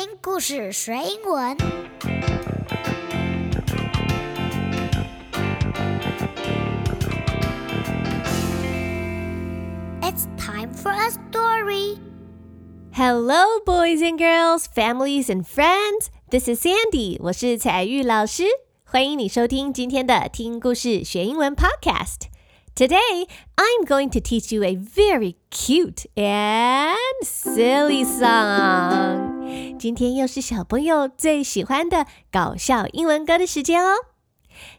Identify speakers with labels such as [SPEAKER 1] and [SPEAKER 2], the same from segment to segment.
[SPEAKER 1] 听故事学英文。It's time for a story.
[SPEAKER 2] Hello, boys and girls, families and friends. This is Sandy. 我是彩玉老师，欢迎你收听今天的听故事学英文 Podcast. Today, I'm going to teach you a very cute and silly song. 今天又是小朋友最喜欢的搞笑英文歌的时间哦。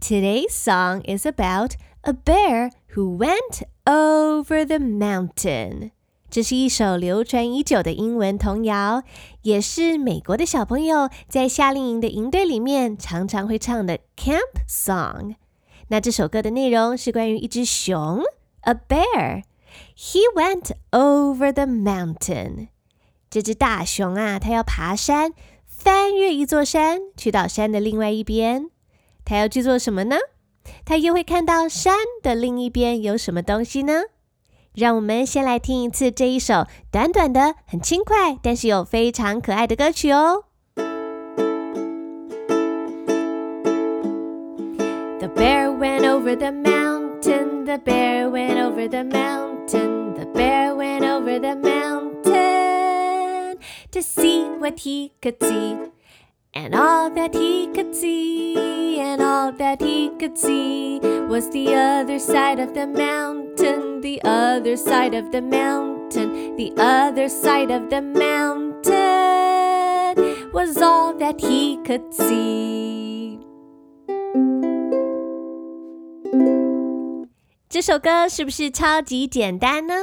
[SPEAKER 2] Today's song is about a bear who went over the mountain. 这是一首流传已久的英文童谣，也是美国的小朋友在夏令营的营队里面常常会唱的 camp song。 那这首歌的内容是关于一只熊，a bear。He went over the mountain。这只大熊啊，它要爬山，翻越一座山，去到山的另外一边。它要去做什么呢？它又会看到山的另一边有什么东西呢？让我们先来听一次这一首短短的、很轻快，但是又非常可爱的歌曲哦。Over the mountain. The bear went over the mountain. The bear went over the mountain to see what he could see. And all that he could see, and all that he could see was the other side of the mountain, the other side of the mountain, the other side of the mountain was all that he could see. 这首歌是不是超级简单呢？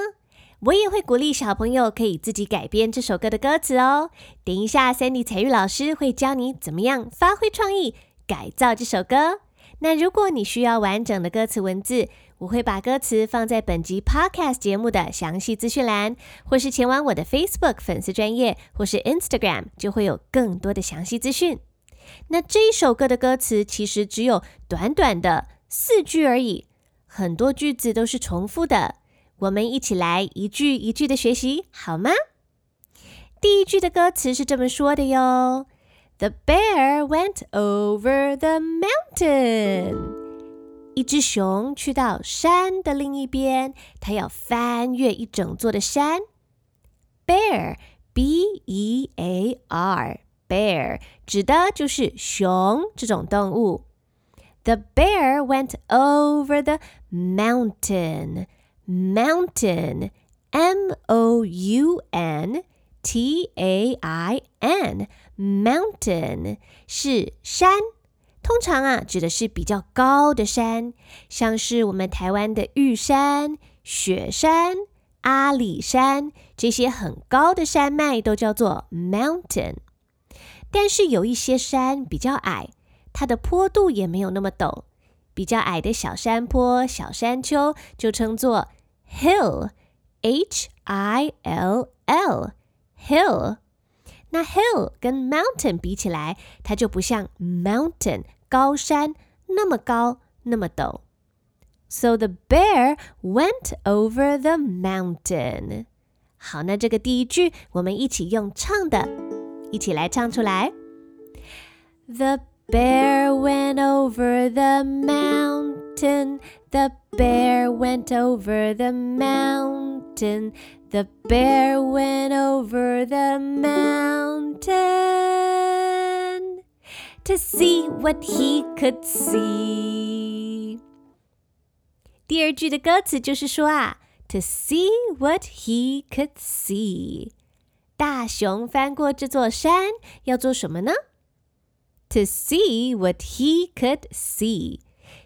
[SPEAKER 2] 我也会鼓励小朋友可以自己改编这首歌的歌词哦。等一下，Sandy 彩玉老师会教你怎么样发挥创意改造这首歌。那如果你需要完整的歌词文字，我会把歌词放在本集 Podcast 节目的详细资讯栏，或是前往我的 Facebook 粉丝专业，或是 Instagram，就会有更多的详细资讯。那这一首歌的歌词其实只有短短的四句而已。很多句子都是重复的，我们一起来一句一句的学习，好吗？第一句的歌词是这么说的哟：The bear went over the mountain。一只熊去到山的另一边，它要翻越一整座的山。Bear，B-E-A-R，bear 指的就是熊这种动物。The bear went over the mountain. Mountain. M O U N T A I N. Mountain 是山，通常啊指的是比较高的山，像是我们台湾的玉山、雪山、阿里山这些很高的山脉都叫做 mountain。但是有一些山比较矮。 它的坡度也没有那么陡，比较矮的小山坡、小山丘就称作 hill，h i l l，hill。那 hill 跟 mountain 比起来，它就不像 mountain 高山那么高、那么陡。So the bear went over the mountain。好，那这个第一句我们一起用唱的，一起来唱出来。The bear went over the mountain. The bear went over the mountain. The bear went over the mountain to see what he could see. 第二句的歌词就是说啊，to see what he could see。大熊翻过这座山要做什么呢 ？to see what he could see，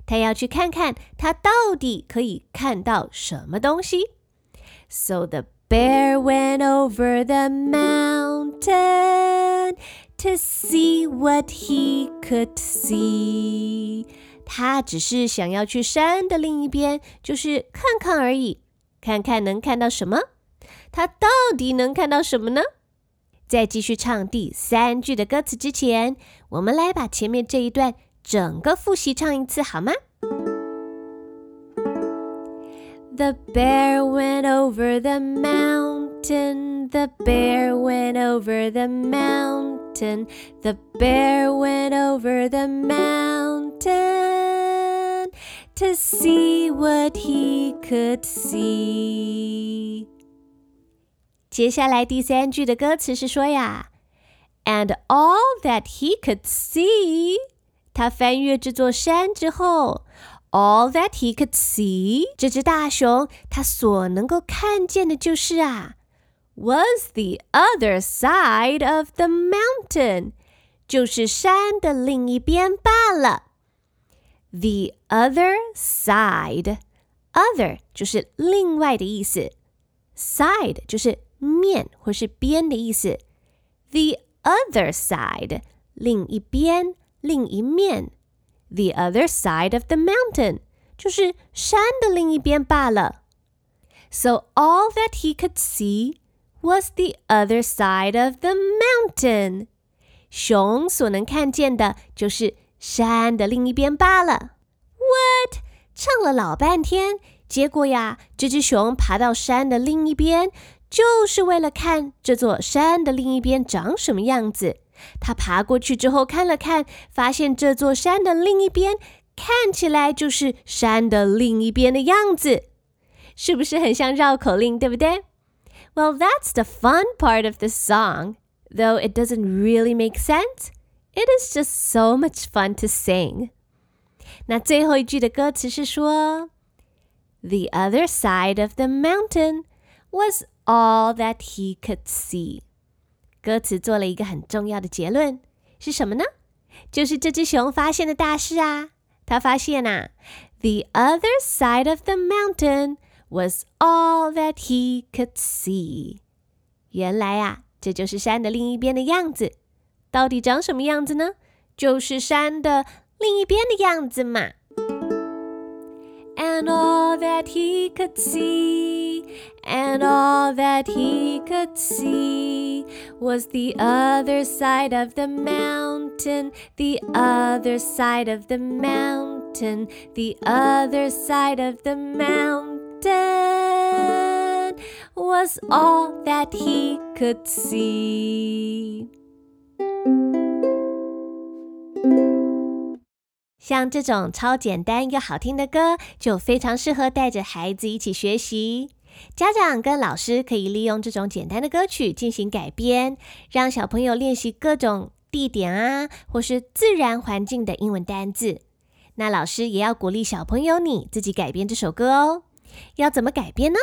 [SPEAKER 2] 他要去看看他到底可以看到什么东西。So the bear went over the mountain to see what he could see。他只是想要去山的另一边，就是看看而已，看看能看到什么。他到底能看到什么呢？ 在继续唱第三句的歌词之前，我们来把前面这一段整个复习唱一次好吗？The bear went over the mountain. The bear went over the mountain. The bear went over the mountain to see what he could see. 接下来第三句的歌词是说呀，And all that he could see，他翻越这座山之后，all that he could see，这只大熊它所能够看见的就是啊，was the other side of the mountain，就是山的另一边罢了。The other side，other 就是另外的意思，side 就是 面或是边的意思。The other side，另一边，另一面。The other side of the mountain，就是山的另一边罢了。So all that he could see was the other side of the mountain。熊所能看见的就是山的另一边罢了。What？唱了老半天，结果呀，这只熊爬到山的另一边， 就是为了看这座山的另一边长什么样子。他爬过去之后看了看，发现这座山的另一边看起来就是山的另一边的样子，是不是很像绕口令，对不对？Well, that's the fun part of the song, though it doesn't really make sense. It is just so much fun to sing. 那最后一句的歌词是说，The other side of the mountain was all that he could see。歌词做了一个很重要的结论，是什么呢？就是这只熊发现的大事啊！他发现啊，The other side of the mountain was all that he could see。原来啊，这就是山的另一边的样子。到底长什么样子呢？就是山的另一边的样子嘛。And all that he could see, and all that he could see was the other side of the mountain, the other side of the mountain, the other side of the mountain was all that he could see. 像这种超简单又好听的歌，就非常适合带着孩子一起学习。家长跟老师可以利用这种简单的歌曲进行改编，让小朋友练习各种地点啊，或是自然环境的英文单字。那老师也要鼓励小朋友你自己改编这首歌哦。要怎么改编呢？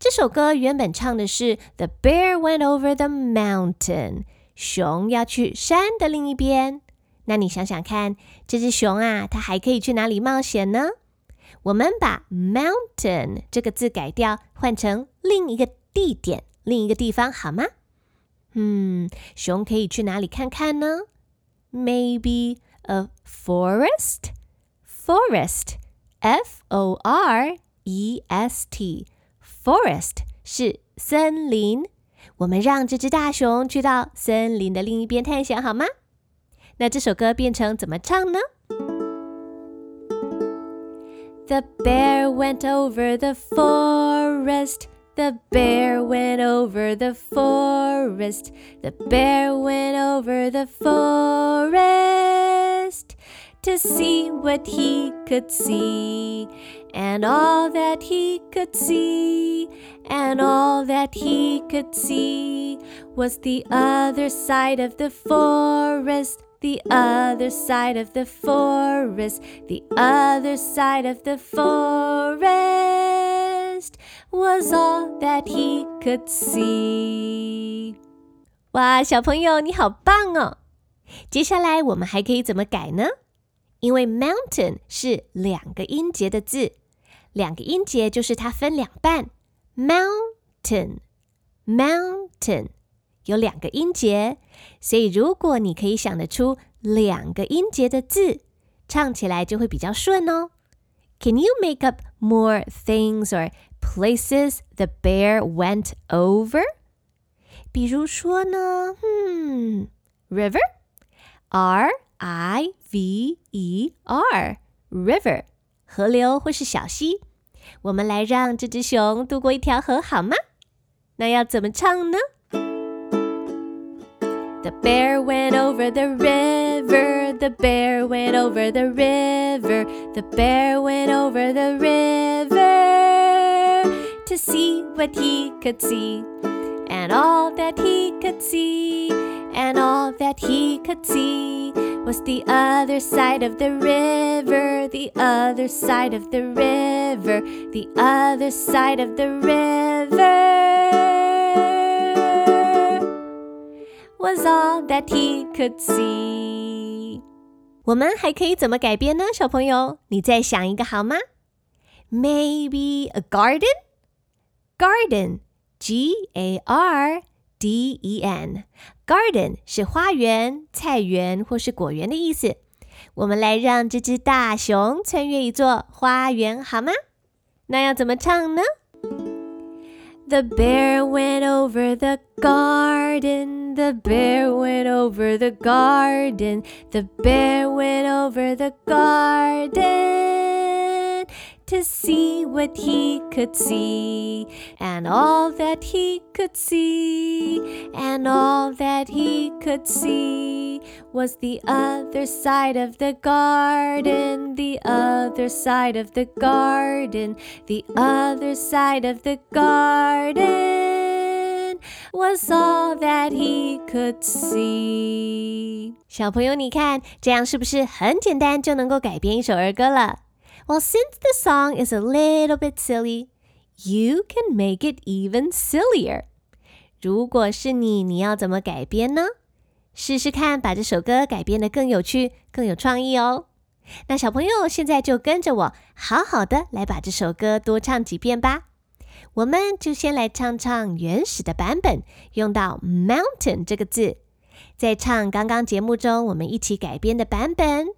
[SPEAKER 2] 这首歌原本唱的是 The bear went over the mountain，熊要去山的另一边。那你想想看，这只熊啊，它还可以去哪里冒险呢？我们把 mountain 这个字改掉，换成另一个地点、另一个地方，好吗？嗯，熊可以去哪里看看呢？Maybe a forest. Forest, F-O-R-E-S-T. Forest 是森林。我们让这只大熊去到森林的另一边探险，好吗？那这首歌变成怎么唱呢？The bear went over the forest. The bear went over the forest. The bear went over the forest to see what he could see. And all that he could see, and all that he could see was the other side of the forest the other side of the forest, the other side of the forest was all that he could see. 哇，小朋友，你好棒哦！接下来我们还可以怎么改呢？因为 mountain 是两个音节的字，两个音节就是它分两半，mountain，mountain。 有两个音节，所以如果你可以想得出两个音节的字，唱起来就会比较顺哦。Can you make up more things or places the bear went over？比如说呢，嗯，river，r i v e r，river，河流或是小溪。我们来让这只熊渡过一条河好吗？那要怎么唱呢？The bear went over the river. The bear went over the river. The bear went over the river to see what he could see. And all that he could see, and all that he could see was the other side of the river, the other side of the river, the other side of the river was all that he could see. 我们还可以怎么改编呢？小朋友，你再想一个好吗？Maybe a garden? Garden, G A R D E N. Garden 是花园、菜园或是果园的意思。我们来让这只大熊穿越一座花园好吗？那要怎么唱呢？The bear went over the garden. The bear went over the garden. The bear went over the garden to see what he could see. And all that he could see, and all that he could see was the other side of the garden, the other side of the garden, the other side of the garden was all that he could see. 小朋友，你看这样是不是很简单就能够改编一首儿歌了 ？well, since the song is a little bit silly, you can make it even sillier. 如果是你，你要怎么改编呢？试试看，把这首歌改编得更有趣、更有创意哦。那小朋友现在就跟着我，好好的来把这首歌多唱几遍吧。我们就先来唱唱原始的版本，用到 mountain 这个字，再唱刚刚节目中我们一起改编的版本。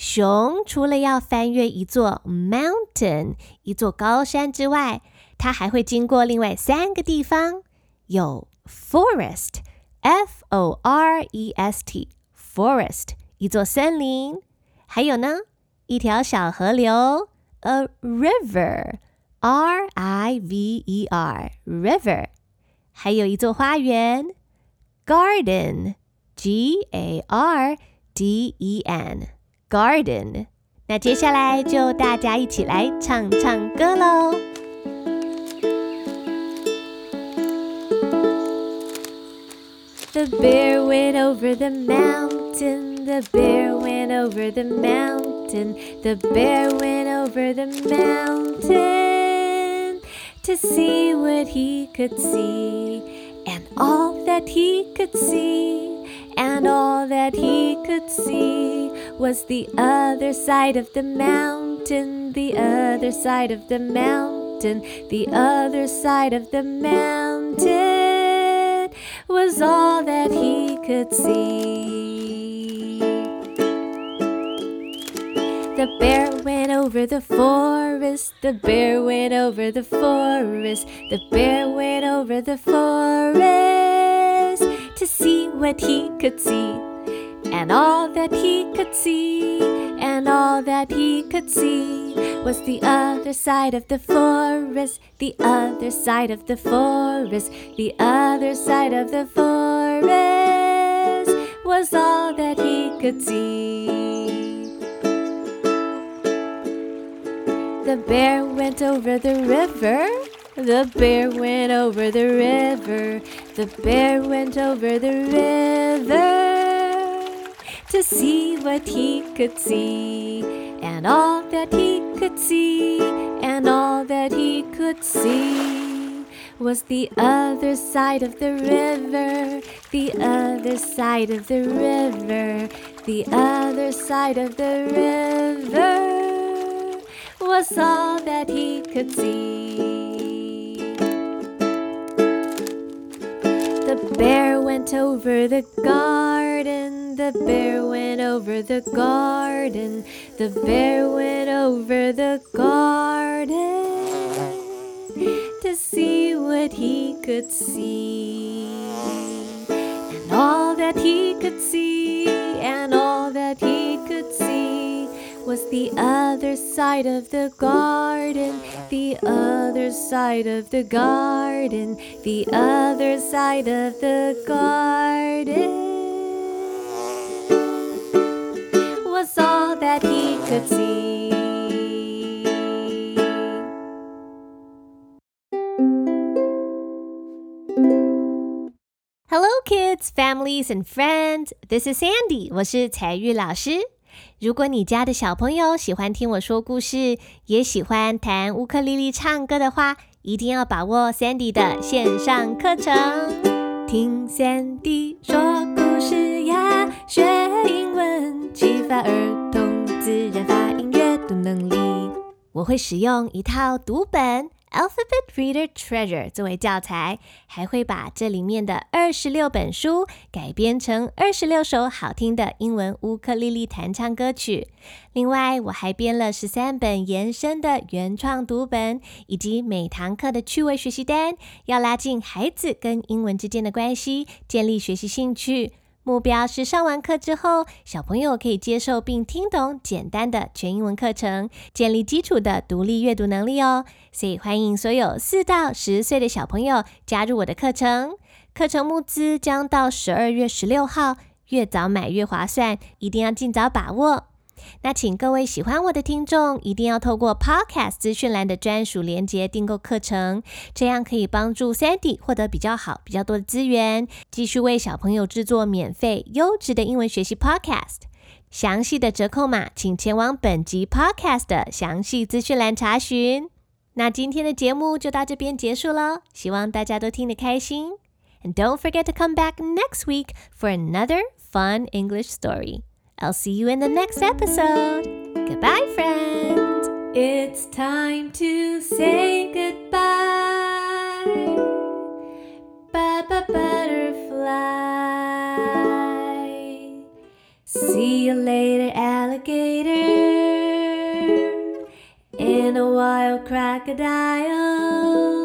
[SPEAKER 2] 熊除了要翻越一座 mountain 一座高山之外，它还会经过另外三个地方，有 forest f o r e s t forest 一座森林，还有呢一条小河流 a river r i v e r river，还有一座花园 garden g a r d e n。garden。那接下来就大家一起来唱唱歌喽。The bear went over the mountain. The bear went over the mountain. The bear went over the mountain to see what he could see. And all that he could see, and all that he could see was the other side of the mountain, the other side of the mountain, the other side of the mountain was all that he could see. The bear went over the forest, the bear went over the forest, the bear went over the forest to see what he could see and all that he could see, and all that he could see was the other side of the forest, the other side of the forest, the other side of the forest was all that he could see. The bear went over the river. The bear went over the river. The bear went over the river to see what he could see, and all that he could see, and all that he could see was the other side of the river, the other side of the river, the other side of the river was all that he could see. The bear went over the garden the bear went over the garden. The bear went over the garden to see what he could see. And all that he could see, and all that he could see was the other side of the garden, the other side of the garden, the other side of the garden could see. Hello, kids, families, and friends. This is Sandy. 我是彩玉老师。如果你家的小朋友喜欢听我说故事，也喜欢弹乌克丽丽、唱歌的话，一定要把握 Sandy 的线上课程。听 Sandy 说故事呀，学英文，启发儿童、能力。我会使用一套读本。Alphabet Reader Treasure 作为教材，还会把这里面的二十六本书改编成二十六首好听的英文乌克丽丽弹唱歌曲。另外，我还编了十三本延伸的原创读本，以及每堂课的趣味学习单，要拉近孩子跟英文之间的关系，建立学习兴趣。目标是上完课之后，小朋友可以接受并听懂简单的全英文课程，建立基础的独立阅读能力哦。所以欢迎所有四到十岁的小朋友加入我的课程。课程募资将到十二月十六号，越早买越划算，一定要尽早把握。那请各位喜欢我的听众，一定要透过 Podcast 资讯栏的专属链接订购课程，这样可以帮助 Sandy 获得比较好、比较多的资源，继续为小朋友制作免费优质的英文学习 Podcast。详细的折扣码，请前往本集 Podcast 的详细资讯栏查询。那今天的节目就到这边结束喽，希望大家都听得开心。And don't forget to come back next week for another fun English story. I'll see you in the next episode. Goodbye, friends. It's time to say goodbye. Bye bye, butterfly. See you later, alligator. In a wild crocodile.